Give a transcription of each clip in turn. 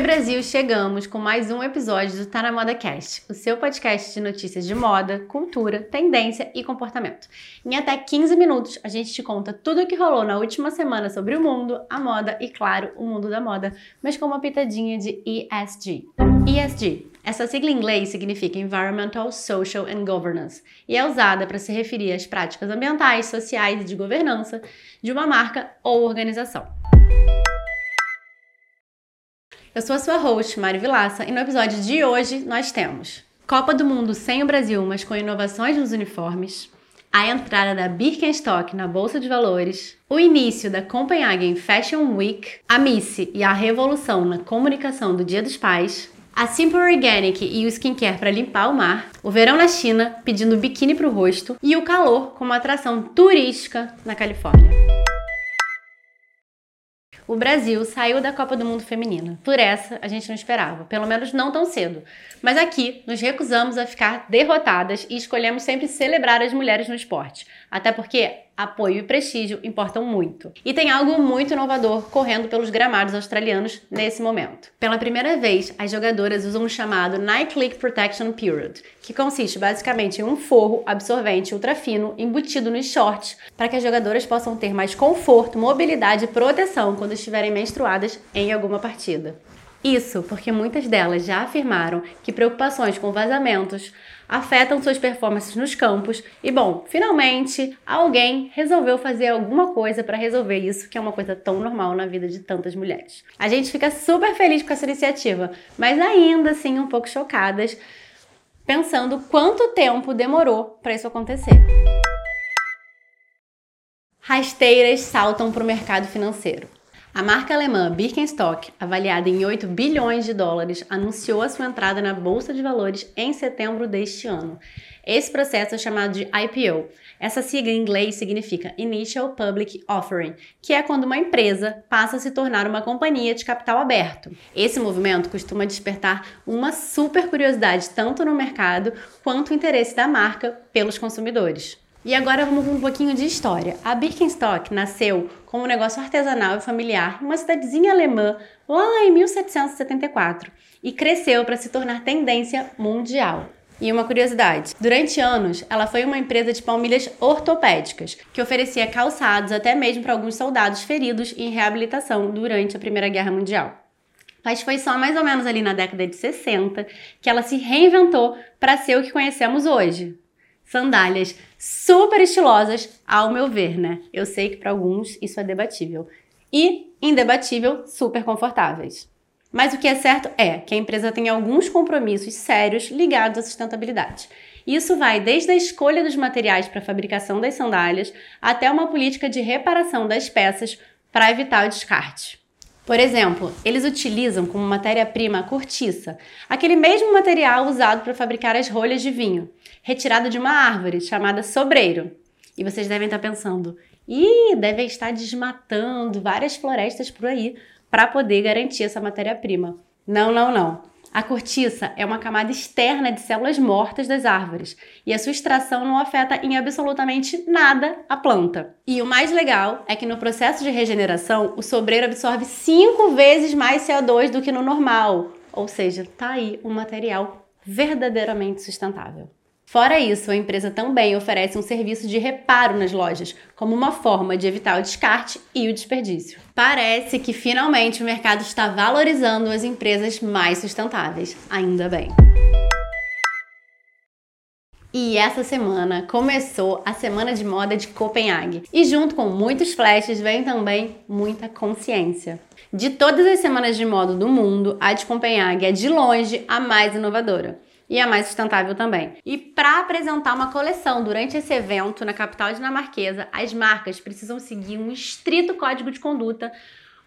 Oi Brasil, chegamos com mais um episódio do Tá na Moda Cast, o seu podcast de notícias de moda, cultura, tendência e comportamento. Em até 15 minutos, a gente te conta tudo o que rolou na última semana sobre o mundo, a moda e, claro, o mundo da moda, mas com uma pitadinha de ESG. ESG. Essa sigla em inglês significa Environmental, Social and Governance e é usada para se referir às práticas ambientais, sociais e de governança de uma marca ou organização. Eu sou a sua host, Mari Vilaça, e no episódio de hoje nós temos Copa do Mundo sem o Brasil, mas com inovações nos uniformes, a entrada da Birkenstock na Bolsa de Valores, o início da Copenhagen Fashion Week, a Missy e a revolução na comunicação do Dia dos Pais, a Simple Organic e o skincare para limpar o mar, o verão na China pedindo biquíni para o rosto e o calor como atração turística na Califórnia o Brasil saiu da Copa do Mundo Feminina. Por essa, a gente não esperava, pelo menos não tão cedo. Mas aqui, nos recusamos a ficar derrotadas e escolhemos sempre celebrar as mulheres no esporte. Até porque apoio e prestígio importam muito. E tem algo muito inovador correndo pelos gramados australianos nesse momento. Pela primeira vez, as jogadoras usam o chamado Night Leak Protection Period, que consiste basicamente em um forro absorvente ultrafino embutido nos shorts para que as jogadoras possam ter mais conforto, mobilidade e proteção quando estiverem menstruadas em alguma partida. Isso porque muitas delas já afirmaram que preocupações com vazamentos afetam suas performances nos campos e, bom, finalmente alguém resolveu fazer alguma coisa para resolver isso, que é uma coisa tão normal na vida de tantas mulheres. A gente fica super feliz com essa iniciativa, mas ainda assim um pouco chocadas, pensando quanto tempo demorou para isso acontecer. Rasteiras saltam para o mercado financeiro. A marca alemã Birkenstock, avaliada em 8 bilhões de dólares, anunciou a sua entrada na Bolsa de Valores em setembro deste ano. Esse processo é chamado de IPO. Essa sigla em inglês significa Initial Public Offering, que é quando uma empresa passa a se tornar uma companhia de capital aberto. Esse movimento costuma despertar uma super curiosidade tanto no mercado quanto o interesse da marca pelos consumidores. E agora vamos um pouquinho de história. A Birkenstock nasceu como um negócio artesanal e familiar em uma cidadezinha alemã lá em 1774 e cresceu para se tornar tendência mundial. E uma curiosidade: durante anos, ela foi uma empresa de palmilhas ortopédicas, que oferecia calçados até mesmo para alguns soldados feridos em reabilitação durante a Primeira Guerra Mundial. Mas foi só mais ou menos ali na década de 60 que ela se reinventou para ser o que conhecemos hoje, sandálias super estilosas, ao meu ver, né? Eu sei que para alguns isso é debatível. E, indebatível, super confortáveis. Mas o que é certo é que a empresa tem alguns compromissos sérios ligados à sustentabilidade. Isso vai desde a escolha dos materiais para a fabricação das sandálias até uma política de reparação das peças para evitar o descarte. Por exemplo, eles utilizam como matéria-prima a cortiça, aquele mesmo material usado para fabricar as rolhas de vinho, retirado de uma árvore chamada sobreiro. E vocês devem estar pensando, ih, devem estar desmatando várias florestas por aí para poder garantir essa matéria-prima. Não, não, não. A cortiça é uma camada externa de células mortas das árvores e a sua extração não afeta em absolutamente nada a planta. E o mais legal é que no processo de regeneração, o sobreiro absorve cinco vezes mais CO2 do que no normal. Ou seja, tá aí um material verdadeiramente sustentável. Fora isso, a empresa também oferece um serviço de reparo nas lojas, como uma forma de evitar o descarte e o desperdício. Parece que finalmente o mercado está valorizando as empresas mais sustentáveis, ainda bem. E essa semana começou a Semana de Moda de Copenhague. E junto com muitos flashes vem também muita consciência. De todas as semanas de moda do mundo, a de Copenhague é de longe a mais inovadora e a mais sustentável também. E para apresentar uma coleção durante esse evento na capital dinamarquesa, as marcas precisam seguir um estrito código de conduta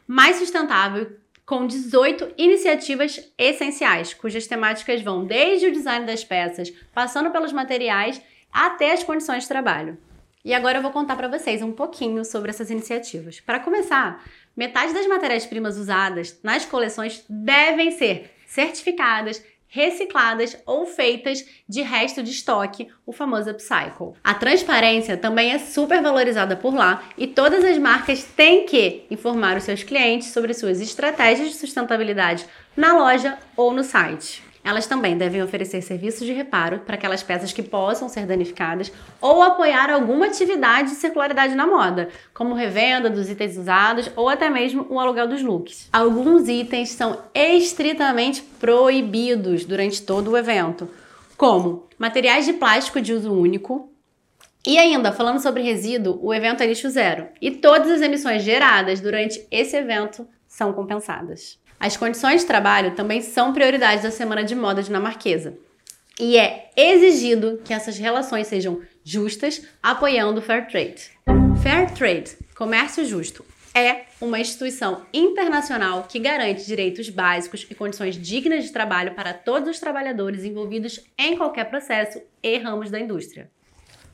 mais sustentável com 18 iniciativas essenciais, cujas temáticas vão desde o design das peças, passando pelos materiais até as condições de trabalho. E agora eu vou contar para vocês um pouquinho sobre essas iniciativas. Para começar, metade das matérias-primas usadas nas coleções devem ser certificadas recicladas ou feitas de resto de estoque, o famoso upcycle. A transparência também é super valorizada por lá e todas as marcas têm que informar os seus clientes sobre suas estratégias de sustentabilidade na loja ou no site. Elas também devem oferecer serviços de reparo para aquelas peças que possam ser danificadas ou apoiar alguma atividade de circularidade na moda, como revenda dos itens usados ou até mesmo o aluguel dos looks. Alguns itens são estritamente proibidos durante todo o evento, como materiais de plástico de uso único, e ainda, falando sobre resíduo, o evento é lixo zero e todas as emissões geradas durante esse evento são compensadas. As condições de trabalho também são prioridade da Semana de Moda dinamarquesa. E é exigido que essas relações sejam justas, apoiando o Fair Trade. Fair Trade, comércio justo, é uma instituição internacional que garante direitos básicos e condições dignas de trabalho para todos os trabalhadores envolvidos em qualquer processo e ramos da indústria.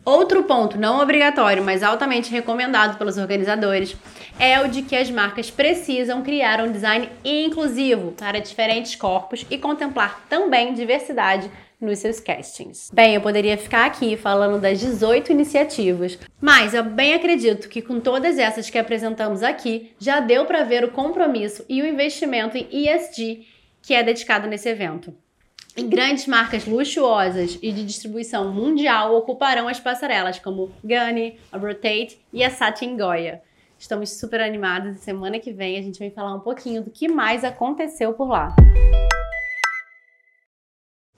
Outro ponto não obrigatório, mas altamente recomendado pelos organizadores, é o de que as marcas precisam criar um design inclusivo para diferentes corpos e contemplar também diversidade nos seus castings. Bem, eu poderia ficar aqui falando das 18 iniciativas, mas eu bem acredito que com todas essas que apresentamos aqui, já deu para ver o compromisso e o investimento em ESG que é dedicado nesse evento. E grandes marcas luxuosas e de distribuição mundial ocuparão as passarelas, como Ganni, a Rotate e a Satin Goya. Estamos super animados e semana que vem a gente vai falar um pouquinho do que mais aconteceu por lá.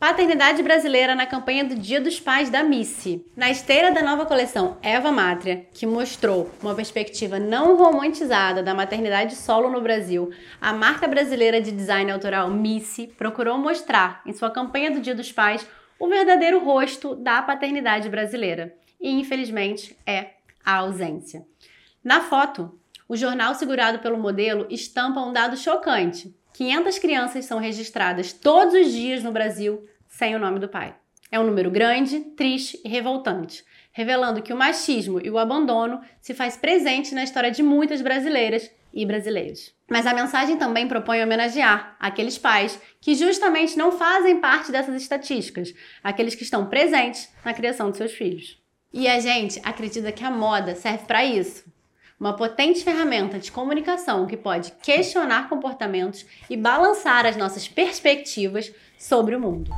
Paternidade brasileira na campanha do Dia dos Pais da Missy. Na esteira da nova coleção Eva Mátria, que mostrou uma perspectiva não romantizada da maternidade solo no Brasil, a marca brasileira de design autoral Missy procurou mostrar em sua campanha do Dia dos Pais o verdadeiro rosto da paternidade brasileira. E infelizmente é a ausência. Na foto, o jornal segurado pelo modelo estampa um dado chocante. 500 crianças são registradas todos os dias no Brasil sem o nome do pai. É um número grande, triste e revoltante, revelando que o machismo e o abandono se faz presente na história de muitas brasileiras e brasileiros. Mas a mensagem também propõe homenagear aqueles pais que justamente não fazem parte dessas estatísticas, aqueles que estão presentes na criação de seus filhos. E a gente acredita que a moda serve para isso. Uma potente ferramenta de comunicação que pode questionar comportamentos e balançar as nossas perspectivas sobre o mundo.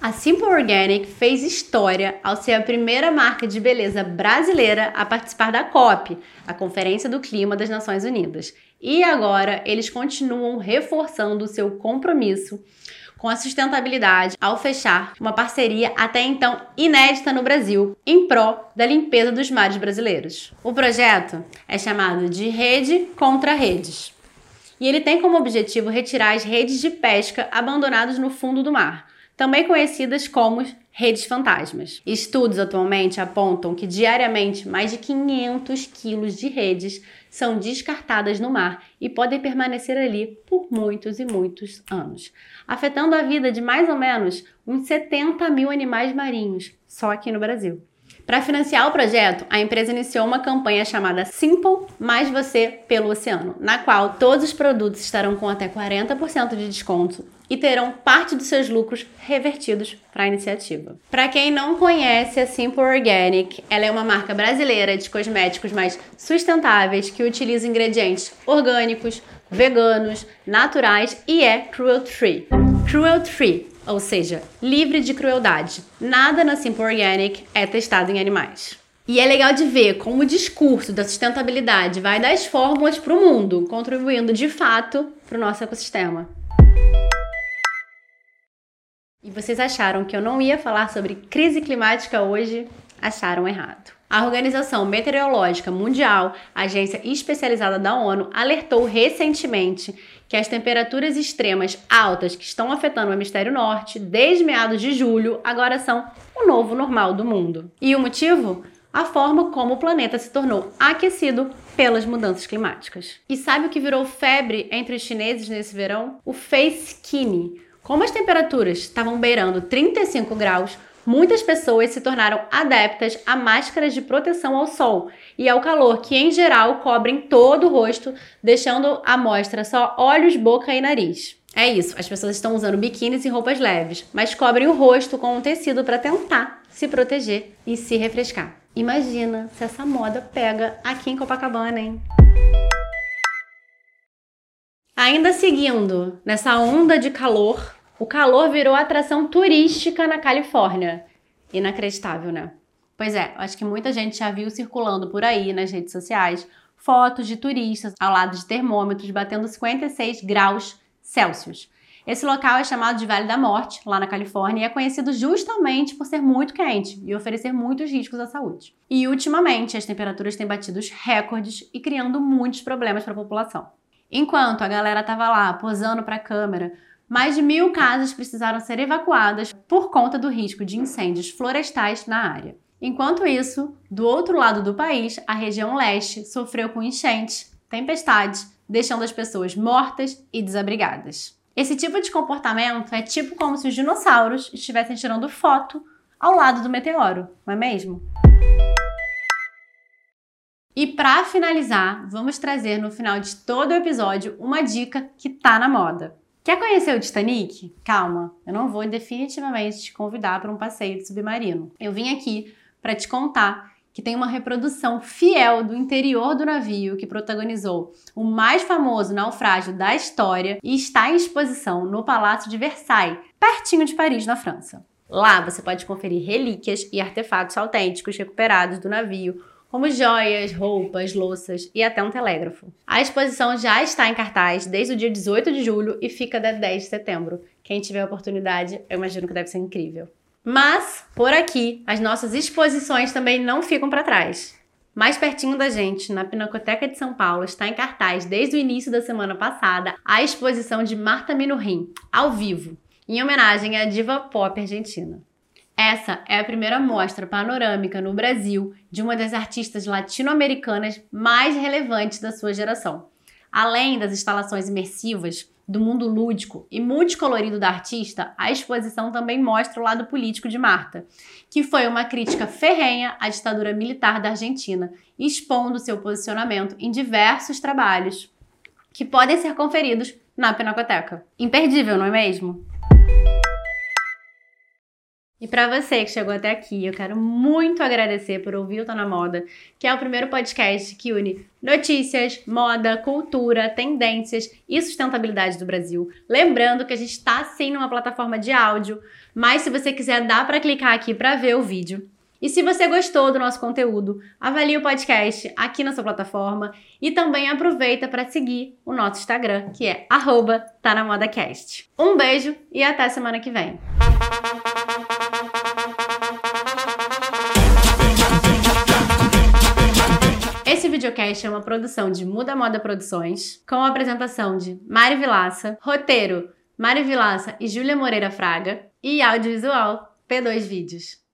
A Simple Organic fez história ao ser a primeira marca de beleza brasileira a participar da COP, a Conferência do Clima das Nações Unidas. E agora eles continuam reforçando o seu compromisso com a sustentabilidade ao fechar uma parceria até então inédita no Brasil em prol da limpeza dos mares brasileiros. O projeto é chamado de Rede contra Redes e ele tem como objetivo retirar as redes de pesca abandonadas no fundo do mar também conhecidas como redes fantasmas. Estudos atualmente apontam que diariamente mais de 500 quilos de redes são descartadas no mar e podem permanecer ali por muitos e muitos anos, afetando a vida de mais ou menos uns 70 mil animais marinhos só aqui no Brasil. Para financiar o projeto, a empresa iniciou uma campanha chamada Simple Mais Você pelo Oceano, na qual todos os produtos estarão com até 40% de desconto e terão parte dos seus lucros revertidos para a iniciativa. Para quem não conhece a Simple Organic, ela é uma marca brasileira de cosméticos mais sustentáveis que utiliza ingredientes orgânicos, veganos, naturais e é cruelty free. Cruelty free ou seja, livre de crueldade. Nada na Simple Organic é testado em animais. E é legal de ver como o discurso da sustentabilidade vai das fórmulas para o mundo, contribuindo de fato para o nosso ecossistema. E vocês acharam que eu não ia falar sobre crise climática hoje? Acharam errado. A Organização Meteorológica Mundial, agência especializada da ONU, alertou recentemente que as temperaturas extremas altas que estão afetando o hemisfério norte desde meados de julho agora são o novo normal do mundo. E o motivo? A forma como o planeta se tornou aquecido pelas mudanças climáticas. E sabe o que virou febre entre os chineses nesse verão? O face skinny. Como as temperaturas estavam beirando 35 graus, muitas pessoas se tornaram adeptas a máscaras de proteção ao sol e ao calor, que em geral cobrem todo o rosto, deixando à mostra só olhos, boca e nariz. É isso, as pessoas estão usando biquínis e roupas leves, mas cobrem o rosto com um tecido para tentar se proteger e se refrescar. Imagina se essa moda pega aqui em Copacabana, hein? Ainda seguindo nessa onda de calor, o calor virou atração turística na Califórnia. Inacreditável, né? Pois é, acho que muita gente já viu circulando por aí nas redes sociais fotos de turistas ao lado de termômetros batendo 56 graus Celsius. Esse local é chamado de Vale da Morte, lá na Califórnia, e é conhecido justamente por ser muito quente e oferecer muitos riscos à saúde. E ultimamente as temperaturas têm batido os recordes e criando muitos problemas para a população. Enquanto a galera estava lá posando para a câmera, mais de mil casas precisaram ser evacuadas por conta do risco de incêndios florestais na área. Enquanto isso, do outro lado do país, a região leste sofreu com enchentes, tempestades, deixando as pessoas mortas e desabrigadas. Esse tipo de comportamento é tipo como se os dinossauros estivessem tirando foto ao lado do meteoro, não é mesmo? E para finalizar, vamos trazer no final de todo o episódio uma dica que tá na moda. Quer conhecer o Titanic? Calma, eu não vou definitivamente te convidar para um passeio de submarino. Eu vim aqui para te contar que tem uma reprodução fiel do interior do navio que protagonizou o mais famoso naufrágio da história e está em exposição no Palácio de Versailles, pertinho de Paris, na França. Lá você pode conferir relíquias e artefatos autênticos recuperados do navio, como joias, roupas, louças e até um telégrafo. A exposição já está em cartaz desde o dia 18 de julho e fica até 10 de setembro. Quem tiver a oportunidade, eu imagino que deve ser incrível. Mas, por aqui, as nossas exposições também não ficam para trás. Mais pertinho da gente, na Pinacoteca de São Paulo, está em cartaz desde o início da semana passada a exposição de Marta Minurim, ao vivo, em homenagem à diva pop argentina. Essa é a primeira mostra panorâmica no Brasil de uma das artistas latino-americanas mais relevantes da sua geração. Além das instalações imersivas, do mundo lúdico e multicolorido da artista, a exposição também mostra o lado político de Marta, que foi uma crítica ferrenha à ditadura militar da Argentina, expondo seu posicionamento em diversos trabalhos que podem ser conferidos na Pinacoteca. Imperdível, não é mesmo? E para você que chegou até aqui, eu quero muito agradecer por ouvir o Tá na Moda, que é o primeiro podcast que une notícias, moda, cultura, tendências e sustentabilidade do Brasil. Lembrando que a gente está sim numa plataforma de áudio, mas se você quiser dá para clicar aqui para ver o vídeo. E se você gostou do nosso conteúdo, avalie o podcast aqui na sua plataforma e também aproveita para seguir o nosso Instagram, que é tá na modacast. Um beijo e até semana que vem. Videocast é uma produção de Muda Moda Produções, com a apresentação de Mari Vilaça, roteiro Mari Vilaça e Júlia Moreira Fraga e audiovisual P2 Vídeos.